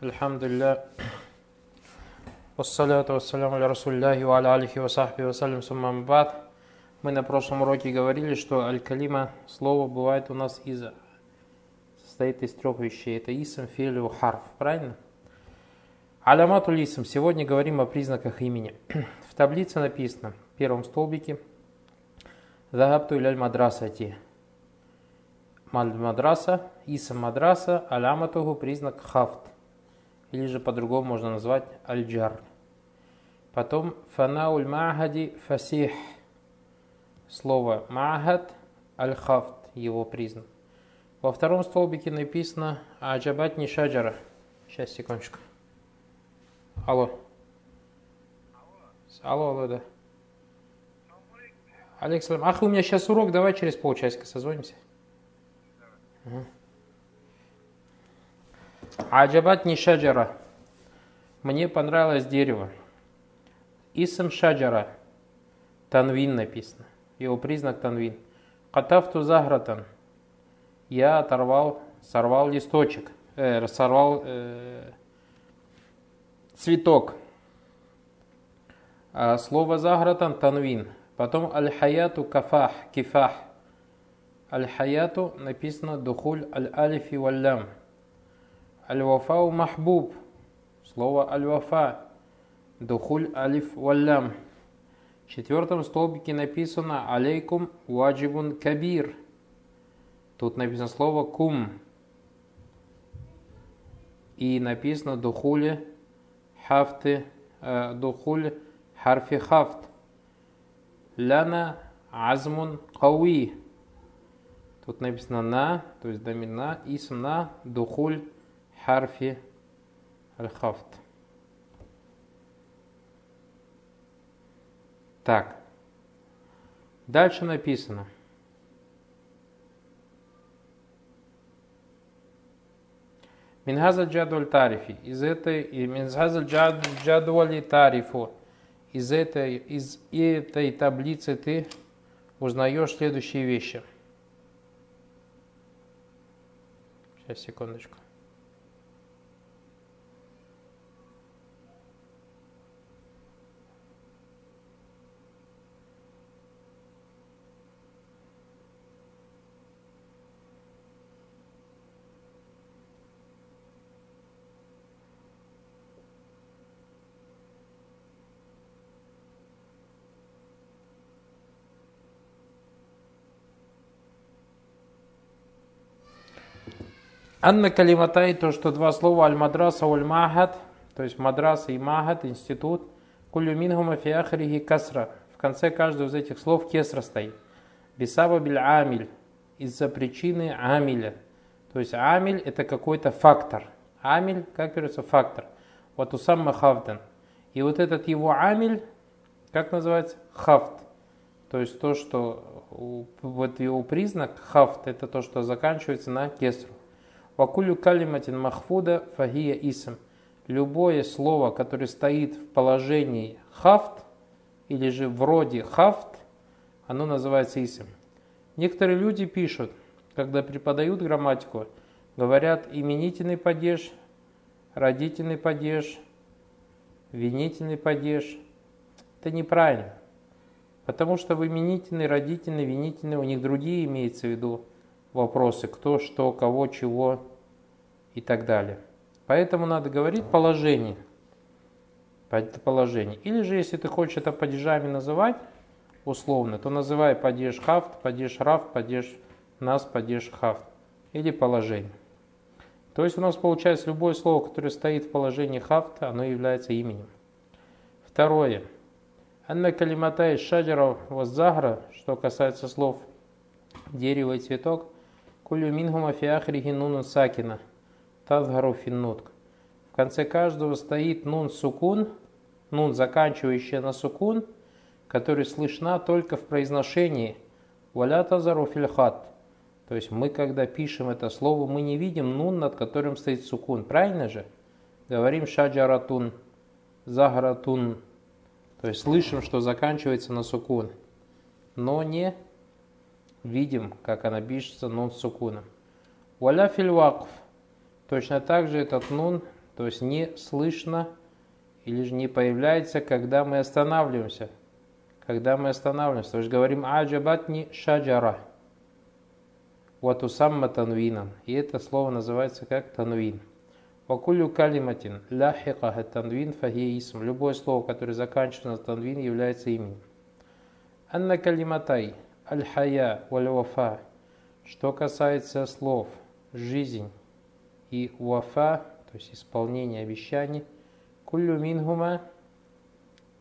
Альхамдулилля. Вассаляту вассаляму аля расулляхи ва аля алихи ва сахби вассалям суммам бад. Мы на прошлом уроке говорили, что аль-калима, слово бывает у нас из состоит из трех вещей. Это исм, филь и харф. Правильно? Алямату лисм. Сегодня говорим о признаках имени. В таблице написано, в первом столбике, Загабту иляль мадрасати. Мадраса, исм мадраса, аляматуху признак хафт. Или же по-другому можно назвать аль-джар. Потом фанауль махади фасих. Слово махад аль-хафт, его признак. Во втором столбике написано аджабат нишаджара. Сейчас, секундочку. Алло. Алло, алло, да. Александр, ах, у меня сейчас урок, давай через полчасика созвонимся. Угу. Аджабат не шаджара. Мне понравилось дерево. Исм шаджара. Танвин написано. Его признак танвин. Катафту загратан. Я оторвал, сорвал листочек. Э, сорвал э, цветок. А слово загратан танвин. Потом аль-хаяту кафах, кифах. Аль-хаяту написано духуль аль-алифи валлям. Аль-вафау махбуб. Слово аль-вафа. Духуль алиф валлям. В четвертом столбике написано алейкум ваджибун кабир. Тут написано слово кум. И написано духули хафты, э, духуль харфи хафт. Ляна азмун кауи. Тут написано на, то есть домина, исм на, духуль харфи аль-хафт. Так. Дальше написано. Минхаза джадваль тарифи. Из этой, Минхаза джадвали тарифу. Из этой, из этой таблицы ты узнаешь следующие вещи. Сейчас, секундочку. Анна калиматай, то, что два слова аль-мадраса аль-махад, то есть мадраса и махад, институт, кулю мингума фиахрихи касра. В конце каждого из этих слов кесра стоит. Бисаба биль амиль, из-за причины амиля. То есть амиль это какой-то фактор. Амиль, как говорится, фактор. Вот усамма хавдан. И вот этот его амиль, как называется? Хафт. То есть то, что вот его признак хафт, это то, что заканчивается на кесру. Вакулю калиматин махфуда фагия исм. Любое слово, которое стоит в положении хафт, или же вроде хафт, оно называется исм. Некоторые люди пишут, когда преподают грамматику, говорят именительный падеж, родительный падеж, винительный падеж. Это неправильно. Потому что в именительный, родительный, винительный у них другие имеется в виду вопросы, кто, что, кого, чего и так далее. Поэтому надо говорить положение. положение. Или же, если ты хочешь это падежами называть, условно, то называй падеж хафт, падеж раф, падеж нас, падеж хафт. Или положение. То есть у нас получается любое слово, которое стоит в положении хафта, оно является именем. Второе. Анна калиматай шаджара ваззахра, что касается слов дерево и цветок – Кулю мингума фиахрихи нунун сакина. Тазгару финнутк. В конце каждого стоит нун сукун, нун, заканчивающая на сукун, который слышна только в произношении. Валя тазару фильхат. То есть мы, когда пишем это слово, мы не видим нун, над которым стоит сукун. Правильно же? Говорим шаджаратун, загратун. То есть слышим, что заканчивается на сукун. Но не видим, как она пишется нун сукуном. Валя фильвакф. Точно так же этот нун, то есть не слышно или же не появляется, когда мы останавливаемся. Когда мы останавливаемся. То есть говорим аджабатни шаджара. Вот усамма танвинан. И это слово называется как танвин. Вакулю калиматин ляхикаха танвин фахия исм. Любое слово, которое заканчивается на танвин, является именем. Анна калиматай аль-хая валь-вафа. Что касается слов жизнь и вафа, то есть исполнение обещаний, куллю минхума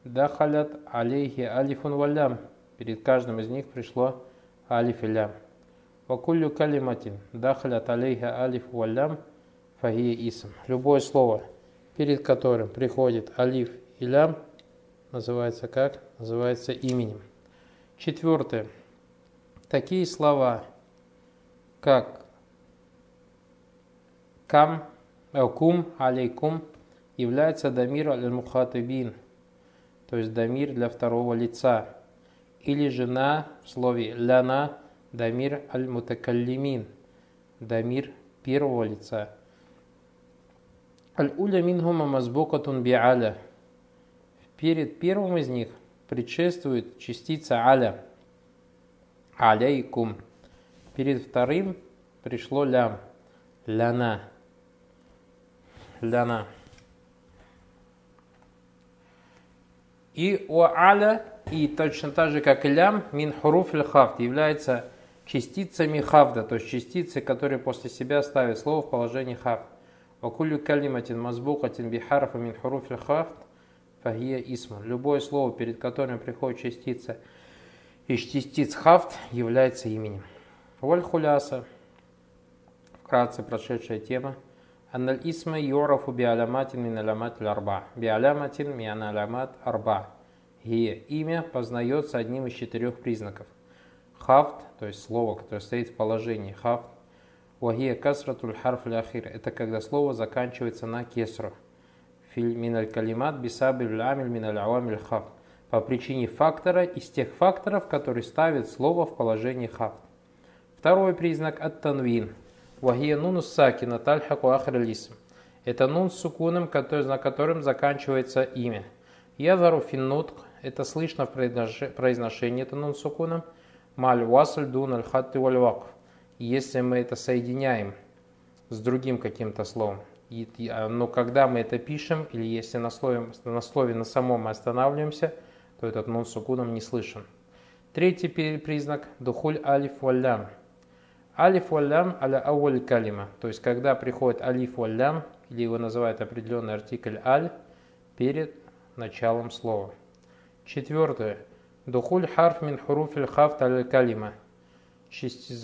дахалят алейхи алифун валям. Перед каждым из них пришло алиф и лям. Вакуллю калиматин дахалят алейха алиф валям фахия исм. Любое слово, перед которым приходит алиф и лям, называется как? Называется именем. Четвертое. Такие слова, как кам, кум, алейкум, является дамир аль-мухатыбин, то есть дамир для второго лица, или жена в слове ляна дамир аль-мутакаллимин, дамир первого лица. Аль-уля минхума мазбукатун би'аля. Перед первым из них предшествует частица аля. Аляйкум. Перед вторым пришло лям. Ляна. Ляна. И у аля, и точно так же, как и лям, мин хуруф хафт является частицами хафда, то есть частицы, которые после себя ставят слово в положении хафт. Вакулю калиматин мазбукатин бихарфа мин хуруф хафт фахия исма. Любое слово, перед которым приходит частица из частиц хафт, является именем. Воль хуляса. Вкратце прошедшая тема. Анналь исма юрафу биаляматин мин алямат арба. Биаляматин мин алямат арба. Гия. Имя познается одним из четырех признаков. Хафт, то есть слово, которое стоит в положении хафт. Вагия касратуль харф ляхир. Это когда слово заканчивается на кесру. Филь миналь калимат бисабиль амиль ауамиль хафт. По причине фактора из тех факторов, которые ставят слово в положении хафт. Второй признак от танвин. Вагия нунус сакина. Это нун с сукуном, на котором заканчивается имя. Язару финнутк. Это слышно в произношении, это нун с сукуном. Маль васль дун аль хатты если мы это соединяем с другим каким-то словом. А, но когда мы это пишем, или если на слове, на слове на самом мы останавливаемся, то этот нон сукуном не слышен. Третий признак – духуль алиф валлям. Алиф валлям аля ауаль калима. То есть, когда приходит алиф валлям, или его называют определенный артикль аль, перед началом слова. Четвертое. Духуль харф мин хуруфиль хафт аль калима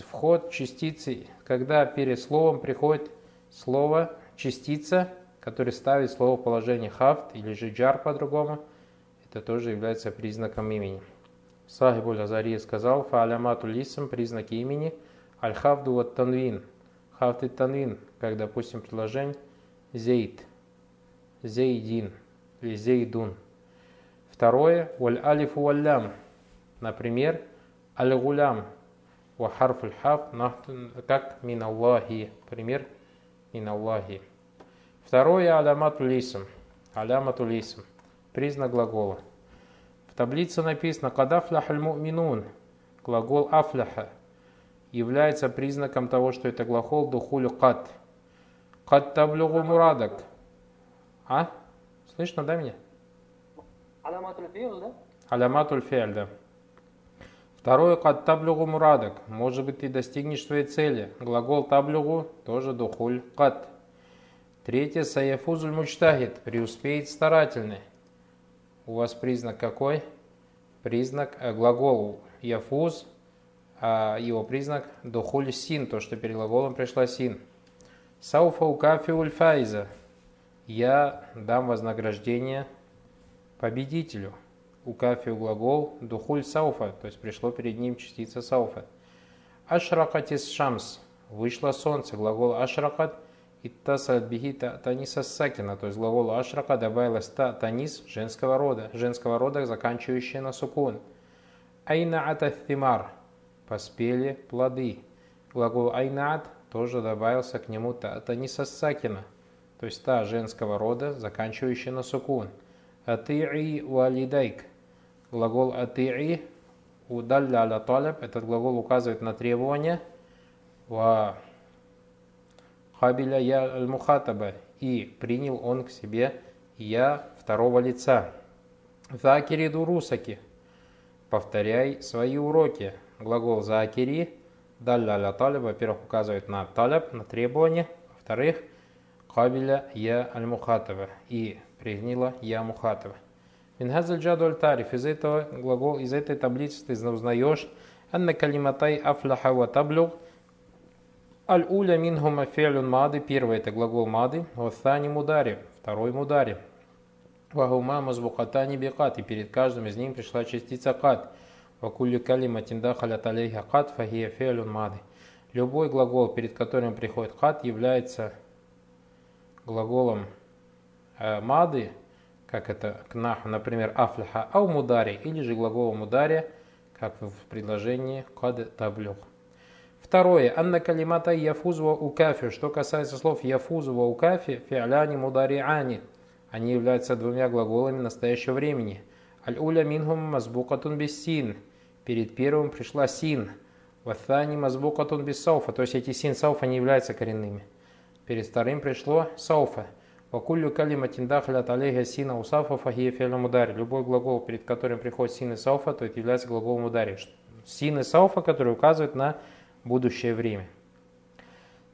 вход частицы, когда перед словом приходит слово, частица, которая ставит слово в положение хафт или же джар по-другому, это тоже является признаком имени. Сахибуль Азария сказал, фаалямату лисам признаки имени, аль-хафду вот танвин, хафт и танвин, как, допустим, предложение зейд, зейдин или зейдун. Второе, валь алифу валлям, например, аль-гулям, Вахарф аль-хаф, как мин Аллахи. Пример мин. Второе алямату лисм. Алямату лисм. Признак глагола. В таблице написано «Кадафлях аль-му'минун». Глагол афляха является признаком того, что это глагол духулю кат. Кат таблюгу мурадак. А? Слышно, да, меня? Аляматуль фи'л, да? Аляматуль фи'л, да. Второе, кад таблюгу мурадак. Может быть, ты достигнешь своей цели. Глагол таблюгу тоже духуль кад. Третье, саяфузуль мучтахид. Преуспеет старательный. У вас признак какой? Признак э, глагол яфуз, а его признак духуль син, то, что перед глаголом пришла син. Сауфа укафиуль файза. Я дам вознаграждение победителю у кафи глагол духуль сауфа, то есть пришло перед ним частица сауфа. Ашракатис шамс, вышло солнце, глагол ашракат, и тасад бихита таниса сакина, то есть глагол ашрака добавилось та танис женского рода, женского рода, заканчивающая на сукун. Айна атафимар, поспели плоды. Глагол айнаат тоже добавился к нему та таниса сакина, то есть та женского рода, заканчивающая на сукун. Ати'i валидайк. Глагол ати'i удалля аля. Этот глагол указывает на требование. Ва хабиля я аль-мухатаба. И принял он к себе я второго лица. Закири дурусаки. Повторяй свои уроки. Глагол закири. Далля аля таляб. Во-первых, указывает на таляб, на требование. Во-вторых, Кабиля я аль-мухатава и признила я мухатава. Минхазаль джаду тариф из этого глагол, из этой таблицы ты узнаешь, анна калиматай афляха ва таблюг, аль-уля минхума фи'люн мады, первый это глагол мады, ваthани мудари, второй мудари. Вахума мазбукатани бикат, и перед каждым из них пришла частица кат. Вакулли калиматин дахалят алейха кат, фахия фи'люн мады. Любой глагол, перед которым приходит кат, является глаголом э, мады, как это к наху, например, афляха ау мудари, или же глаголом мудари, как в предложении кад таблюх. Второе. Анна калимата яфузва укафи. Что касается слов яфузва укафи, фи'ляни мудари'ани. Они являются двумя глаголами настоящего времени. Аль-уля минхум мазбукатун без син. Перед первым пришла син. Ваthani мазбукатун без сауфа. То есть эти син сауфа не являются коренными. Перед вторым пришло сауфа. Вакулю калиматин дахлят алейха сина усафа фахия фиалям удари. Любой глагол, перед которым приходит син и сауфа, то это является глаголом удари. Син и сауфа, который указывает на будущее время.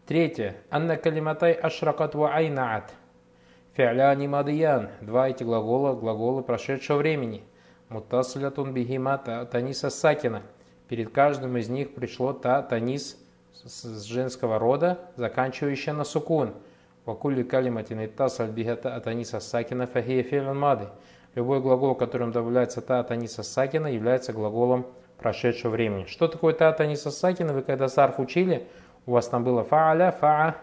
Третье. Анна калиматай ашракат ва айнаат. Фи'ляни мадиян. Два эти глагола, глаголы прошедшего времени. Муттаслятун бихимата таниса сакина. Перед каждым из них пришло та танис с женского рода, заканчивающая на сукун. Вакули калиматин иттас альбихата атаниса сакина фахия филан мады. Любой глагол, которым добавляется та атаниса сакина, является глаголом прошедшего времени. Что такое та атаниса сакина? Вы когда сарф учили, у вас там было фааля, фаа,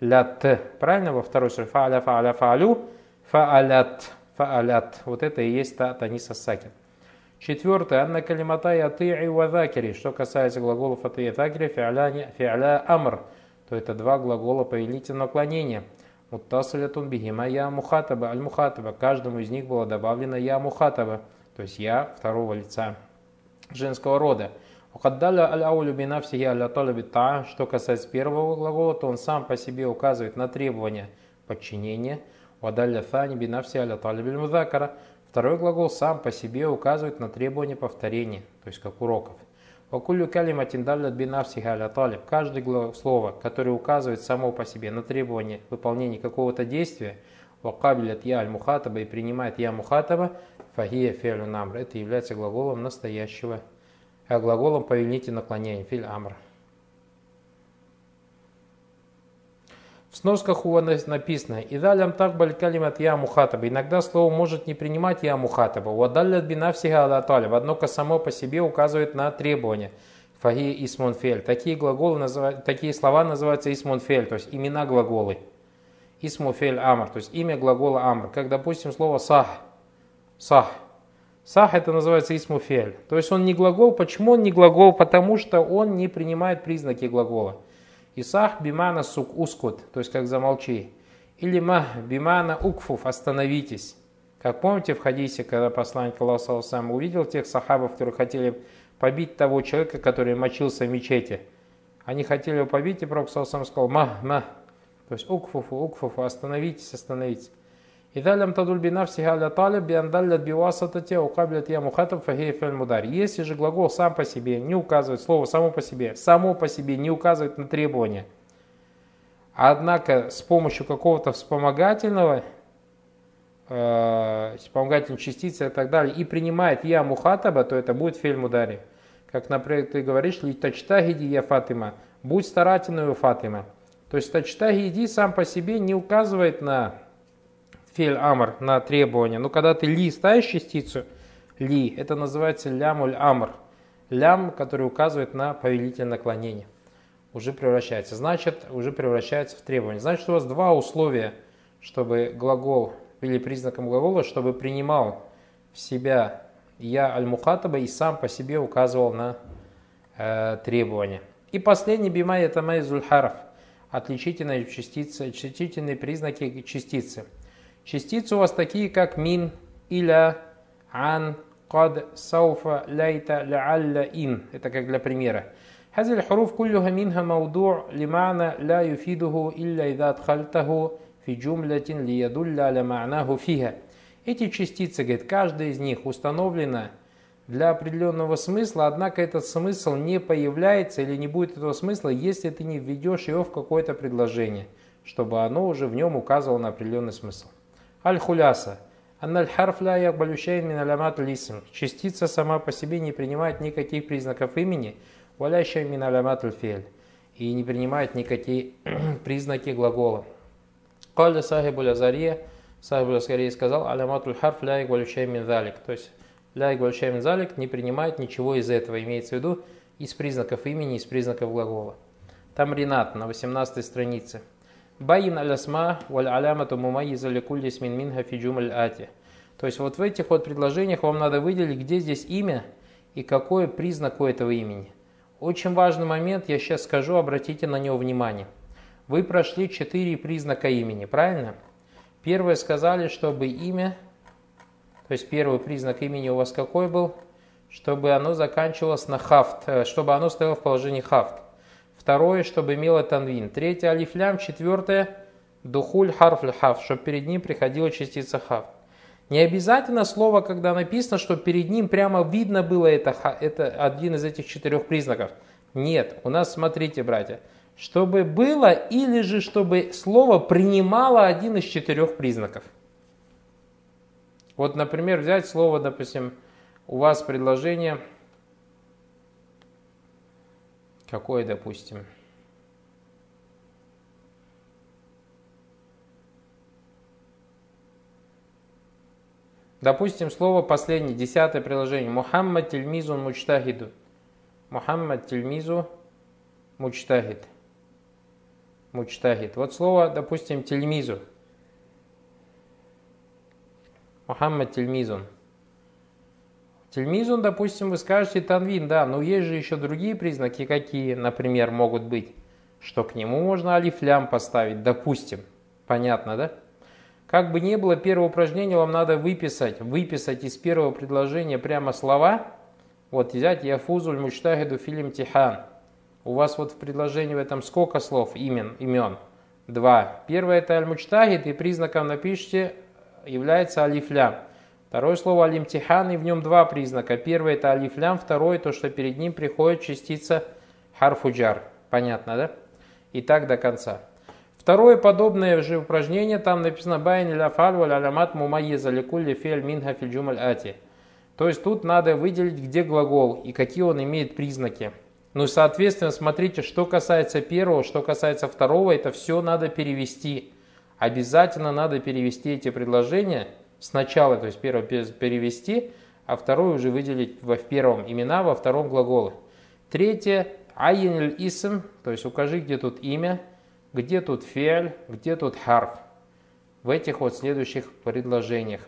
лят. Правильно? Во второй суре фааля, фааля, фаалю, фаалят, фаалят. Вот это и есть та атаниса сакина. Четвертое. Анна калиматай ати'i ва закири. Что касается глаголов ати'i закири, фи'ля амр, то это два глагола повелительного наклонения. Муттасалятун бихима я мухатаба, аль мухатаба. Каждому из них было добавлено я мухатаба, то есть я второго лица женского рода. Ухаддаля аль аулю бинавсихи аля та. Что касается первого глагола, то он сам по себе указывает на требование подчинения. Вадалля thани бинавсихи аля мудакара. Второй глагол сам по себе указывает на требование повторения, то есть как уроков. Вакулю калиматин далят бинавсиха аля талиб. Каждое слово, которое указывает само по себе на требование выполнения какого-то действия, вакабилят я аль мухатаба и принимает я мухатаба, фахия фи'лю намр. Это является глаголом настоящего, а глаголом повелите наклонения, филь амр. В сносках у вас написано «Идалям так баль калимат я мухатаба». Иногда слово может не принимать я мухатаба. «Уадаллят бинавсиха ала талиб». Однако само по себе указывает на требования. Фаги исмунфель. Такие, глаголы называют, такие слова называются исмунфель, то есть имена глаголы. Исмуфель амр, то есть имя глагола амр. Как, допустим, слово сах. Сах. Сах это называется исмуфель. То есть он не глагол. Почему он не глагол? Потому что он не принимает признаки глагола. Исах бимана сук ускут, то есть как замолчи. Или мах бимана укфуф, остановитесь. Как помните в хадисе, когда посланник Аллаха сам увидел тех сахабов, которые хотели побить того человека, который мочился в мечети. Они хотели его побить, и Пророк сам сказал мах, мах. То есть укфуфу, укфуфу, остановитесь, остановитесь. إذا لم تدل بنفسها على طالب بأن دلت بواسطته وقابلت я мухатаб фахия фель мудар. Если же глагол сам по себе не указывает, слово само по себе, само по себе не указывает на требования, однако с помощью какого-то вспомогательного, э, вспомогательной частицы и так далее, и принимает я мухатаба, то это будет фель мудари. Как, например, ты говоришь, ли тачтагиди я Фатима, будь старательной у Фатима. То есть тачтагиди сам по себе не указывает на фель амр на требование. Но когда ты ли ставишь частицу ли, это называется лямуль амр. Лям, который указывает на повелительное наклонение. Уже превращается. Значит, уже превращается в требование. Значит, у вас два условия, чтобы глагол или признаком глагола, чтобы принимал в себя я аль-мухатаба и сам по себе указывал на э, требование. И последний бимай это майзуль хараф отличительные частицы, отличительные признаки частицы. Частицы у вас такие, как мин, иля, ан, قد, سوف, ليت, لعل, ин. Это как для примера. هذه الحروف كلها منها موضوع لمعنى لا يفيده إلا إذا أدخلته في جملة ليدل على معناه فيها. Эти частицы, говорит, каждая из них установлена для определенного смысла, однако этот смысл не появляется или не будет этого смысла, если ты не введешь его в какое-то предложение, чтобы оно уже в нем указывало на определенный смысл. Аль-Хуляса. Анналь-харф ля. Частица сама по себе не принимает никаких признаков имени, валящая мин фель. И не принимает никакие признаки глагола. Каля сахибу лязария, сахибу лязария сказал, алямат харф ля якбалющайн мин. То есть ля якбалющайн залик не принимает ничего из этого. Имеется в виду из признаков имени, из признаков глагола. Там Ринат на 18 странице. Баин алясма валь алямату мумайиза ликулли смин минха фиджум ати. То есть вот в этих вот предложениях вам надо выделить, где здесь имя и какой признак у этого имени. Очень важный момент, я сейчас скажу, обратите на него внимание. Вы прошли четыре признака имени, правильно? Первое сказали, чтобы имя, то есть первый признак имени у вас какой был? Чтобы оно заканчивалось на хафт, э, чтобы оно стояло в положении хафт. Второе, чтобы имело танвин. Третье, алифлям. Четвертое, духуль харфль хав, чтобы перед ним приходила частица хав. Не обязательно слово, когда написано, что перед ним прямо видно было это, это один из этих четырех признаков. Нет, у нас, смотрите, братья, чтобы было или же чтобы слово принимало один из четырех признаков. Вот, например, взять слово, допустим, у вас предложение – Какое, допустим? Допустим, слово последнее, десятое приложение. Мухаммад тельмизу мучтахиду. Мухаммад тельмизу мучтахид. Мучтахид. Вот слово, допустим, тельмизу. Мухаммад тельмизун. Тельмизун, допустим, вы скажете танвин, да, но есть же еще другие признаки, какие, например, могут быть, что к нему можно алифлям поставить, допустим. Понятно, да? Как бы ни было, первое упражнение вам надо выписать, выписать из первого предложения прямо слова, вот взять «Яфузуль мучтахиду фильм тихан». У вас вот в предложении в этом сколько слов, имен, имен? Два. Первое это аль-мучтахид, и признаком напишите является алифлям. Второе слово алимтихан, и в нем два признака. Первый это алифлям, второй то, что перед ним приходит частица حرف جر. Понятно, да? И так до конца. Второе подобное же упражнение, там написано «عين الأفعال والعلامات المميزة لكل فعل منها في الجمل الآتية». То есть тут надо выделить, где глагол и какие он имеет признаки. Ну, соответственно, смотрите, что касается первого, что касается второго, это все надо перевести. Обязательно надо перевести эти предложения – сначала, то есть первое перевести, а второе уже выделить в первом имена, во втором глаголы. Третье, айен исм, то есть укажи, где тут имя, где тут фиаль, где тут харф. В этих вот следующих предложениях.